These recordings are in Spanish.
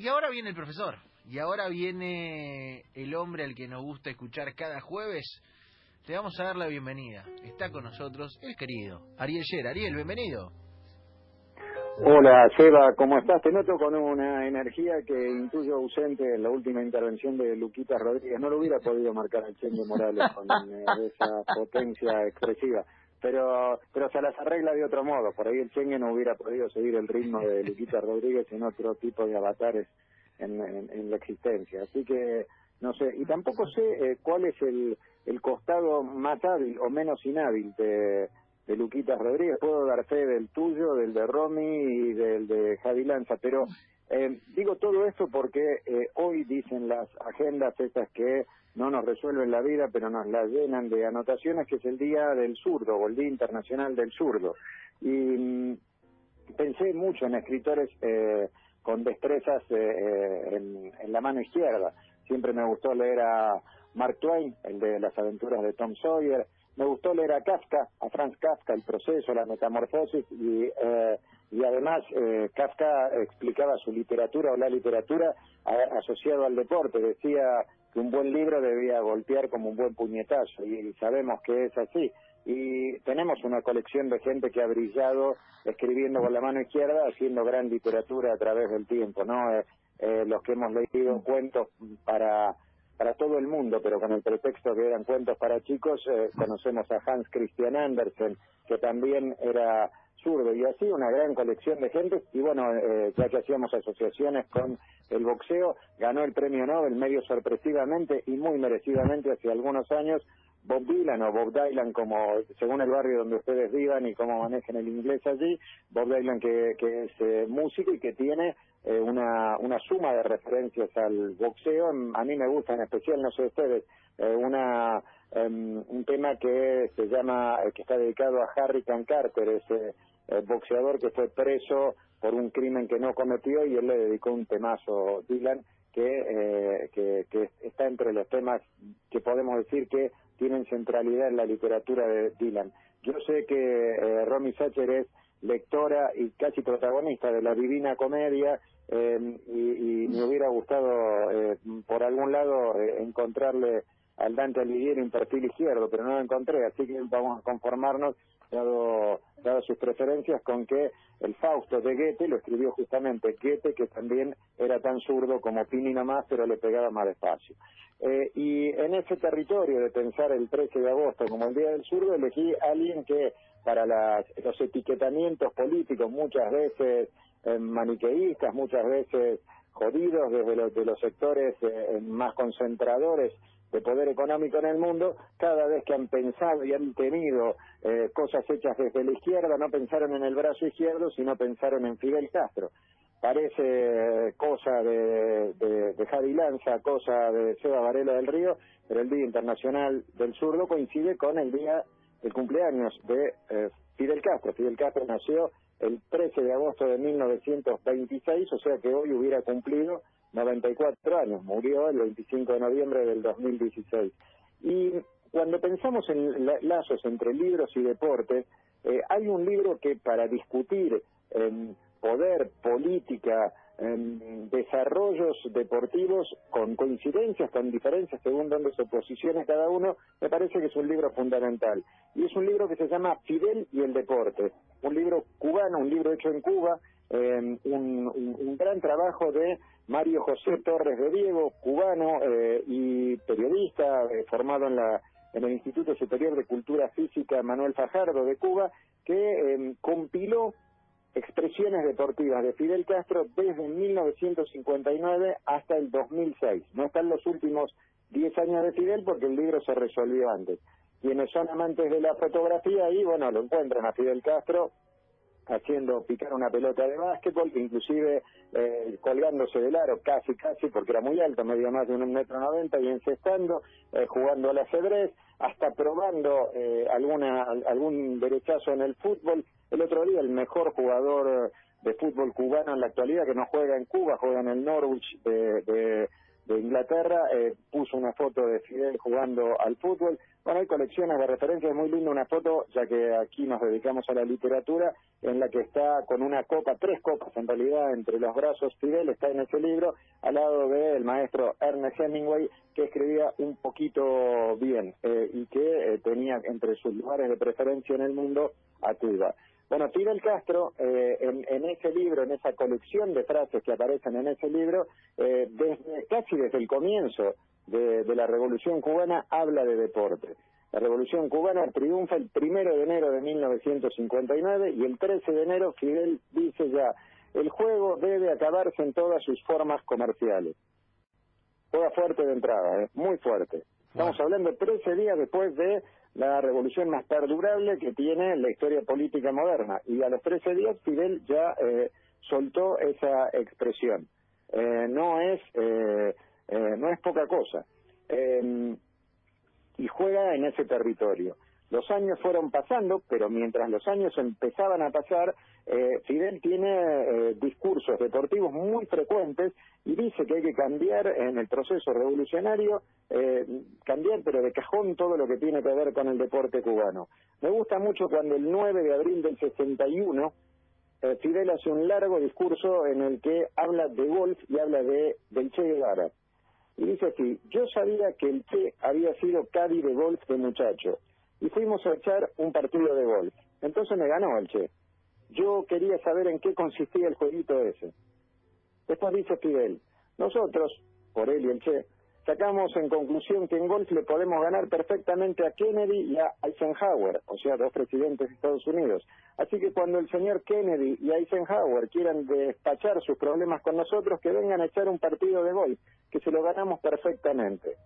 Y ahora viene el profesor, y ahora viene el hombre al que nos gusta escuchar cada jueves. Le vamos a dar la bienvenida. Está con nosotros el querido Ariel Yer. Ariel, bienvenido. Hola, Seba, ¿cómo estás? Te noto con una energía que intuyo ausente en la última intervención de Luquita Rodríguez. No lo hubiera podido marcar el Chengue Morales con eh, esa potencia expresiva. Pero pero se las arregla de otro modo. Por ahí el Chengue no hubiera podido seguir el ritmo de Luquita Rodríguez en otro tipo de avatares en, la existencia. Así que no sé, y tampoco sé eh, cuál es el, el costado más hábil o menos inhábil de de Luquitas Rodríguez, puedo dar fe del tuyo, del de Romy y del de Javi Lanza, pero eh, digo todo esto porque eh, hoy dicen las agendas estas que no nos resuelven la vida, pero nos la llenan de anotaciones, que es el Día del Zurdo o el Día Internacional del Zurdo. Y mm, pensé mucho en escritores eh, con destrezas en, en la mano izquierda. Siempre me gustó leer a Mark Twain, el de las aventuras de Tom Sawyer, me gustó leer a Kafka, a Franz Kafka, el proceso, la metamorfosis y, eh, y además eh, Kafka explicaba su literatura o la literatura asociado al deporte, decía que un buen libro debía golpear como un buen puñetazo y, sabemos que es así y tenemos una colección de gente que ha brillado escribiendo con la mano izquierda, haciendo gran literatura a través del tiempo, ¿no? Eh, eh los que hemos leído cuentos para para todo el mundo, pero con el pretexto que eran cuentos para chicos, eh, conocemos a Hans Christian Andersen, que también era zurdo, y así una gran colección de gente, y bueno, eh, ya que hacíamos asociaciones con el boxeo, ganó el premio Nobel medio sorpresivamente y muy merecidamente hace algunos años, Bob Dylan o Bob Dylan, como según el barrio donde ustedes vivan y cómo manejen el inglés allí, Bob Dylan que, es eh, músico y que tiene eh, una, una suma de referencias al boxeo. A mí me gusta en especial, no sé ustedes, eh, una, em, un tema que se llama, que está dedicado a Harry Carter, ese boxeador que fue preso por un crimen que no cometió y él le dedicó un temazo, Dylan, que, que, que está entre los temas que podemos decir que tienen centralidad en la literatura de Dylan. Yo sé que eh, Romy Sacher es lectora y casi protagonista de la Divina Comedia em, y, me hubiera gustado eh, por algún lado eh, encontrarle al Dante Alighieri un perfil izquierdo, pero no lo encontré, así que vamos a conformarnos, dado, dado sus preferencias, con que el Fausto de Goethe lo escribió justamente Goethe, que también era tan zurdo como Pini nomás, pero le pegaba más despacio. Eh, y en ese territorio de pensar el 13 de agosto como el Día del Zurdo, elegí a alguien que para los etiquetamientos políticos muchas veces eh, maniqueístas, muchas veces jodidos desde los, de los sectores eh, más concentradores de poder económico en el mundo, cada vez que han pensado y han tenido eh, cosas hechas desde la izquierda, no pensaron en el brazo izquierdo, sino pensaron en Fidel Castro. Parece cosa de, de, de Javi Lanza, cosa de Seba Varela del Río, pero el Día Internacional del Zurdo coincide con el día el cumpleaños de eh, Fidel Castro. Fidel Castro nació el 13 de agosto de 1926, o sea que hoy hubiera cumplido 94 años. Murió el 25 de noviembre del 2016. Y cuando pensamos en lazos entre libros y deportes, eh, hay un libro que para discutir en poder, política, desarrollos deportivos con coincidencias, con diferencias según donde se posicione cada uno, me parece que es un libro fundamental. Y es un libro que se llama Fidel y el deporte, un libro cubano, un libro hecho en Cuba, un, un, gran trabajo de Mario José Torres de Diego, cubano eh, y periodista, eh, formado en la en el Instituto Superior de Cultura Física Manuel Fajardo de Cuba, que em, compiló expresiones deportivas de Fidel Castro desde 1959 hasta el 2006. No están los últimos 10 años de Fidel porque el libro se resolvió antes. Quienes son amantes de la fotografía ahí, bueno, lo encuentran a Fidel Castro haciendo picar una pelota de básquetbol, inclusive eh, colgándose del aro, casi, casi, porque era muy alto, medio más de un metro noventa, y encestando, eh, jugando al ajedrez, hasta probando eh, alguna algún derechazo en el fútbol, el otro día el mejor jugador de fútbol cubano en la actualidad que no juega en Cuba, juega en el Norwich de, de Inglaterra, eh, puso una foto de Fidel jugando al fútbol. Bueno, hay colecciones de referencias, muy linda una foto, ya que aquí nos dedicamos a la literatura, en la que está con una copa, tres copas en realidad, entre los brazos Fidel, está en ese libro, al lado del maestro Ernest Hemingway, que escribía un poquito bien eh, y que eh, tenía entre sus lugares de preferencia en el mundo a Cuba. Bueno, Fidel Castro, eh, en, ese libro, en esa colección de frases que aparecen en ese libro, eh, desde, casi desde el comienzo de, la Revolución Cubana, habla de deporte. La Revolución Cubana triunfa el primero de enero de 1959 y el 13 de enero Fidel dice ya, el juego debe acabarse en todas sus formas comerciales. Juega fuerte de entrada, ¿eh? muy fuerte. Estamos hablando 13 días después de la revolución más perdurable que tiene la historia política moderna. Y a los 13 días Fidel ya eh, soltó esa expresión. Eh, no es eh, no es poca cosa. y juega en ese territorio. Los años fueron pasando, pero mientras los años empezaban a pasar, eh, Fidel tiene eh, discursos deportivos muy frecuentes y dice que hay que cambiar en el proceso revolucionario, eh, cambiar pero de cajón todo lo que tiene que ver con el deporte cubano. Me gusta mucho cuando el 9 de abril del 61 Fidel hace un largo discurso en el que habla de golf y habla de del Che Guevara. Y dice así, yo sabía que el Che había sido Cádiz de golf de muchacho y fuimos a echar un partido de golf. Entonces me ganó el Che. Yo quería saber en qué consistía el jueguito ese. Después dice Fidel, nosotros, por él y el Che, sacamos en conclusión que en golf le podemos ganar perfectamente a Kennedy y a Eisenhower, o sea, dos presidentes de Estados Unidos. Así que cuando el señor Kennedy y Eisenhower quieran despachar sus problemas con nosotros, que vengan a echar un partido de golf, que se lo ganamos perfectamente.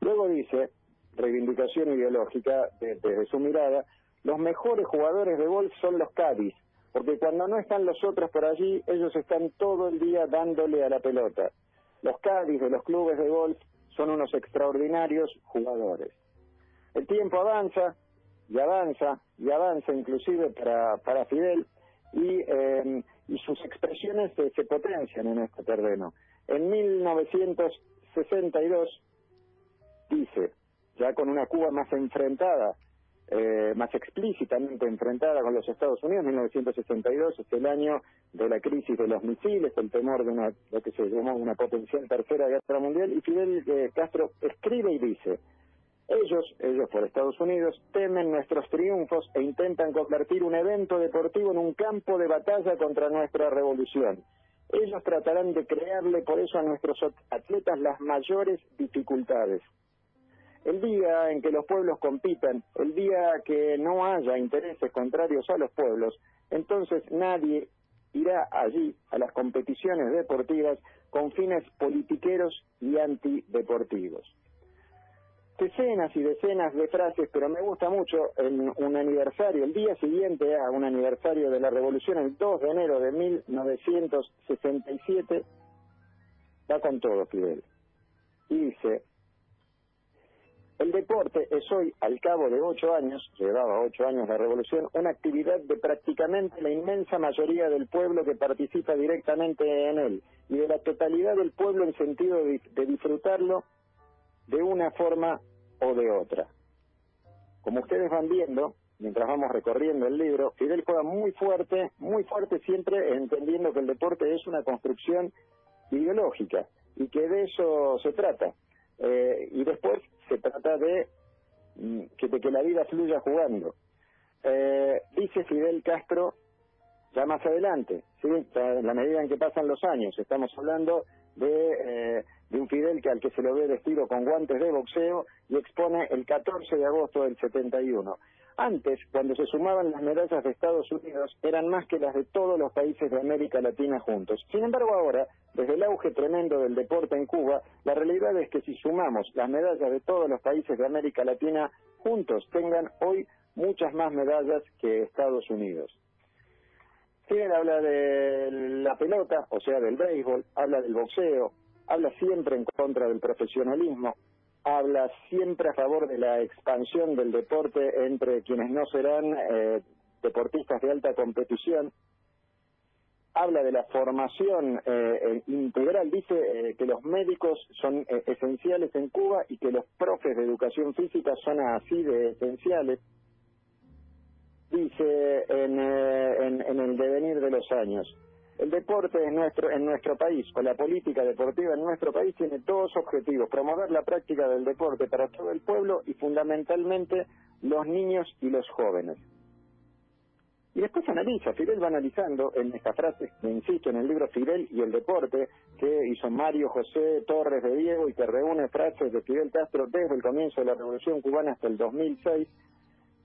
Luego dice, reivindicación ideológica desde su mirada, los mejores jugadores de golf son los Cádiz, porque cuando no están los otros por allí, ellos están todo el día dándole a la pelota. Los Cádiz de los clubes de golf son unos extraordinarios jugadores. El tiempo avanza y avanza y avanza inclusive para, para Fidel y, y sus expresiones se potencian en este terreno. En 1962 dice, ya con una Cuba más enfrentada, eh, más explícitamente enfrentada con los Estados Unidos. 1962 es el año de la crisis de los misiles, el temor de una, lo que se llamó una potencial tercera guerra mundial, y Fidel eh, Castro escribe y dice, ellos, ellos por Estados Unidos, temen nuestros triunfos e intentan convertir un evento deportivo en un campo de batalla contra nuestra revolución. Ellos tratarán de crearle por eso a nuestros atletas las mayores dificultades. El día en que los pueblos compitan, el día que no haya intereses contrarios a los pueblos, entonces nadie irá allí a las competiciones deportivas con fines politiqueros y antideportivos. Decenas y decenas de frases, pero me gusta mucho en un aniversario, el día siguiente a un aniversario de la revolución, el 2 de enero de 1967, va con todo Fidel. Y dice, el deporte es hoy, al cabo de ocho años, llevaba ocho años la revolución, una actividad de prácticamente la inmensa mayoría del pueblo que participa directamente en él y de la totalidad del pueblo en sentido de, disfrutarlo de una forma o de otra. Como ustedes van viendo, mientras vamos recorriendo el libro, Fidel juega muy fuerte, muy fuerte siempre entendiendo que el deporte es una construcción ideológica y que de eso se trata. Eh, y después se trata de mm, que, de que la vida fluya jugando. Eh, dice Fidel Castro ya más adelante, ¿sí? en la medida en que pasan los años, estamos hablando de, eh, de un Fidel que al que se lo ve vestido con guantes de boxeo y expone el 14 de agosto del 71. Antes, cuando se sumaban las medallas de Estados Unidos, eran más que las de todos los países de América Latina juntos. Sin embargo, ahora, desde el auge tremendo del deporte en Cuba, la realidad es que si sumamos las medallas de todos los países de América Latina juntos, tengan hoy muchas más medallas que Estados Unidos. Fidel habla de la pelota, o sea, del béisbol, habla del boxeo, habla siempre en contra del profesionalismo, habla siempre a favor de la expansión del deporte entre quienes no serán eh, deportistas de alta competición, habla de la formación eh, integral, dice que los médicos son esenciales en Cuba y que los profes de educación física son así de esenciales. Dice en, en, el devenir de los años. El deporte en nuestro, en nuestro país, o la política deportiva en nuestro país, tiene dos objetivos. Promover la práctica del deporte para todo el pueblo y fundamentalmente los niños y los jóvenes. Y después analiza, Fidel va analizando en esta frase, me insisto, en el libro Fidel y el deporte, que hizo Mario José Torres de Diego y que reúne frases de Fidel Castro desde el comienzo de la Revolución Cubana hasta el 2006,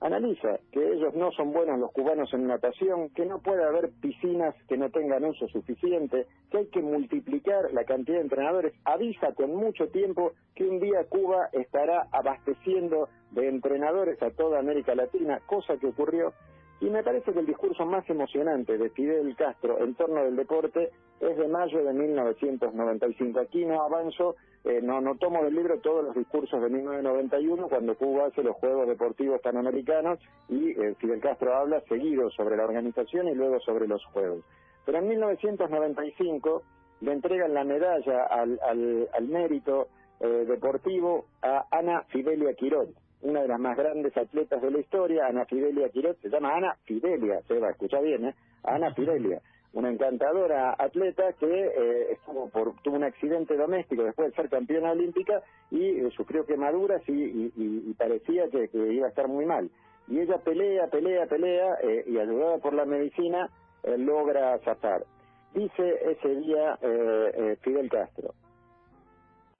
analiza que ellos no son buenos los cubanos en natación, que no puede haber piscinas que no tengan uso suficiente, que hay que multiplicar la cantidad de entrenadores, avisa con mucho tiempo que un día Cuba estará abasteciendo de entrenadores a toda América Latina, cosa que ocurrió, y me parece que el discurso más emocionante de Fidel Castro en torno del deporte es de mayo de 1995. Aquí no avanzo, eh, no, tomo del libro todos los discursos de 1991 cuando Cuba hace los Juegos Deportivos Panamericanos y eh, Fidel Castro habla seguido sobre la organización y luego sobre los Juegos. Pero en 1995 le entregan la medalla al, al, mérito eh, deportivo a Ana Fidelia Quirón una de las más grandes atletas de la historia, Ana Fidelia Quirot, se llama Ana Fidelia, se va, escucha bien, ¿eh? Ana Fidelia, una encantadora atleta que eh, estuvo por, tuvo un accidente doméstico después de ser campeona olímpica y eh, sufrió quemaduras y, parecía que, iba a estar muy mal. Y ella pelea, pelea, pelea eh, y ayudada por la medicina logra zafar. Dice ese día Fidel Castro,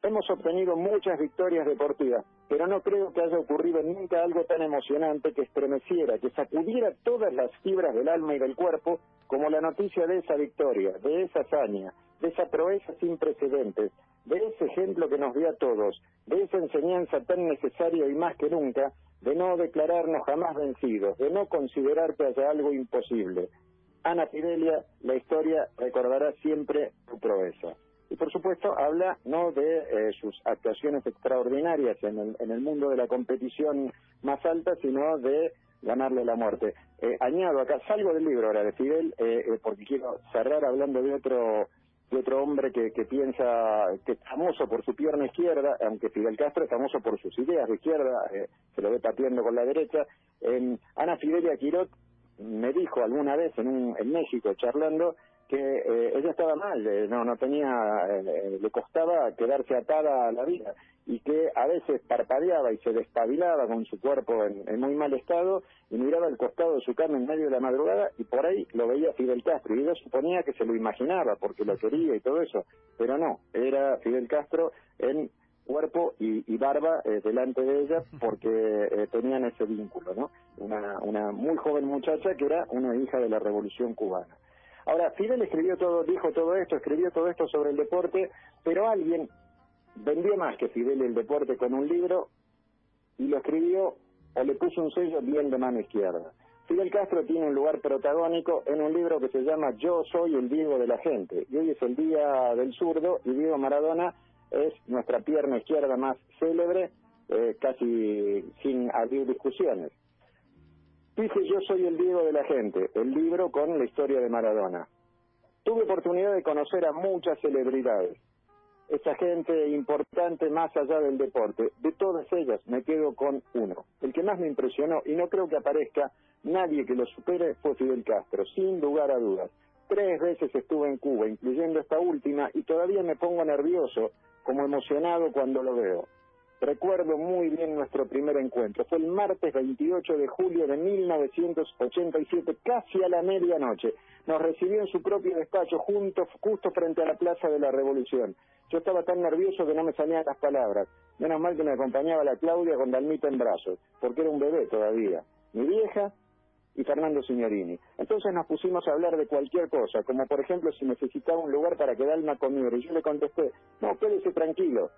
hemos obtenido muchas victorias deportivas, pero no creo que haya ocurrido nunca algo tan emocionante que estremeciera, que sacudiera todas las fibras del alma y del cuerpo como la noticia de esa victoria, de esa hazaña, de esa proeza sin precedentes, de ese ejemplo que nos dio a todos, de esa enseñanza tan necesaria y más que nunca, de no declararnos jamás vencidos, de no considerar que haya algo imposible. Ana Fidelia, la historia recordará siempre tu proeza y por supuesto habla no de eh, sus actuaciones extraordinarias en el, en el mundo de la competición más alta, sino de ganarle la muerte. Eh, añado acá, salgo del libro ahora de Fidel, eh, porque quiero cerrar hablando de otro de otro hombre que, que piensa que es famoso por su pierna izquierda, aunque Fidel Castro es famoso por sus ideas de izquierda, se lo ve pateando con la derecha. Ana Fidelia Quirot me dijo alguna vez en, en México charlando que eh, ella estaba mal, eh, no no tenía, eh, le costaba quedarse atada a la vida y que a veces parpadeaba y se despabilaba con su cuerpo en, muy mal estado y miraba al costado de su cama en medio de la madrugada y por ahí lo veía Fidel Castro y ella suponía que se lo imaginaba porque lo quería y todo eso, pero no, era Fidel Castro en cuerpo y, barba delante de ella porque tenían ese vínculo, ¿no? Una muy joven muchacha que era una hija de la Revolución Cubana. Ahora, Fidel escribió todo, dijo todo esto, escribió todo esto sobre el deporte, pero alguien vendió más que Fidel el deporte con un libro y lo escribió o le puso un sello bien de mano izquierda. Fidel Castro tiene un lugar protagónico en un libro que se llama Yo soy el Diego de la gente. Y hoy es el día del zurdo y Diego Maradona es nuestra pierna izquierda más célebre, eh, casi sin abrir discusiones. Dice Yo soy el Diego de la gente, el libro con la historia de Maradona. Tuve oportunidad de conocer a muchas celebridades, esa gente importante más allá del deporte. De todas ellas me quedo con uno. El que más me impresionó, y no creo que aparezca nadie que lo supere, fue Fidel Castro, sin lugar a dudas. Tres veces estuve en Cuba, incluyendo esta última, y todavía me pongo nervioso, como emocionado cuando lo veo. Recuerdo muy bien nuestro primer encuentro. Fue el martes 28 de julio de 1987, casi a la medianoche. Nos recibió en su propio despacho, junto, justo frente a la Plaza de la Revolución. Yo estaba tan nervioso que no me salían las palabras. Menos mal que me acompañaba la Claudia con Dalmita en brazos, porque era un bebé todavía. Mi vieja y Fernando Signorini. Entonces nos pusimos a hablar de cualquier cosa, como por ejemplo si necesitaba un lugar para quedarme a comer. Y yo le contesté, no, quédese tranquilo.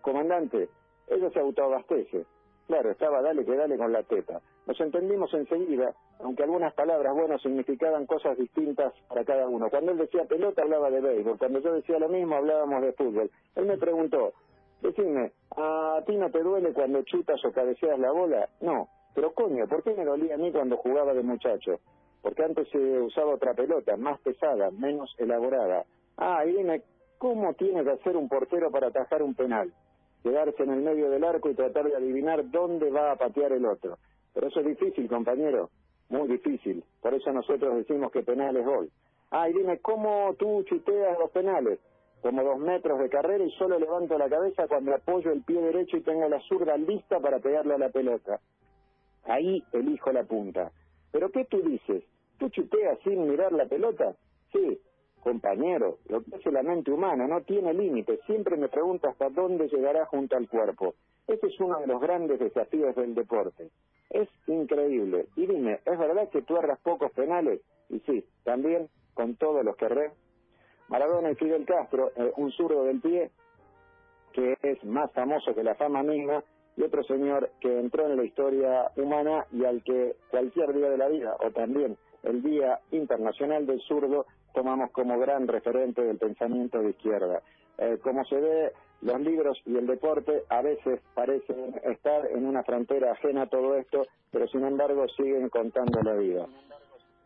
Comandante, ella se autoabastece. Claro, estaba dale que dale con la teta. Nos entendimos enseguida, aunque algunas palabras, bueno, significaban cosas distintas para cada uno. Cuando él decía pelota, hablaba de béisbol. Cuando yo decía lo mismo, hablábamos de fútbol. Él me preguntó, decime, ¿a ti no te duele cuando chutas o cabeceas la bola? No. Pero coño, ¿por qué me dolía a mí cuando jugaba de muchacho? porque antes se usaba otra pelota, más pesada, menos elaborada. Ah, y dime, ¿cómo tiene que hacer un portero para atajar un penal? Quedarse en el medio del arco y tratar de adivinar dónde va a patear el otro. Pero eso es difícil, compañero, muy difícil. Por eso nosotros decimos que penal es gol. Ah, y dime, ¿cómo tú chuteas los penales? Como dos metros de carrera y solo levanto la cabeza cuando apoyo el pie derecho y tengo la zurda lista para pegarle a la pelota. Ahí elijo la punta. ¿Pero qué tú dices? ¿Tú chuteas sin mirar la pelota? Sí, compañero, lo que hace la mente humana no tiene límite. Siempre me pregunto hasta dónde llegará junto al cuerpo. Ese es uno de los grandes desafíos del deporte. Es increíble. Y dime, ¿es verdad que tú erras pocos penales? Y sí, también con todos los que erré. Maradona y Fidel Castro, eh, un zurdo del pie, que es más famoso que la fama misma, y otro señor que entró en la historia humana y al que cualquier día de la vida, o también el Día Internacional del Zurdo, tomamos como gran referente del pensamiento de izquierda. Eh, como se ve, los libros y el deporte a veces parecen estar en una frontera ajena a todo esto, pero sin embargo siguen contando la vida.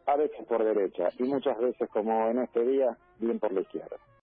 A veces por derecha y muchas veces, como en este día, bien por la izquierda.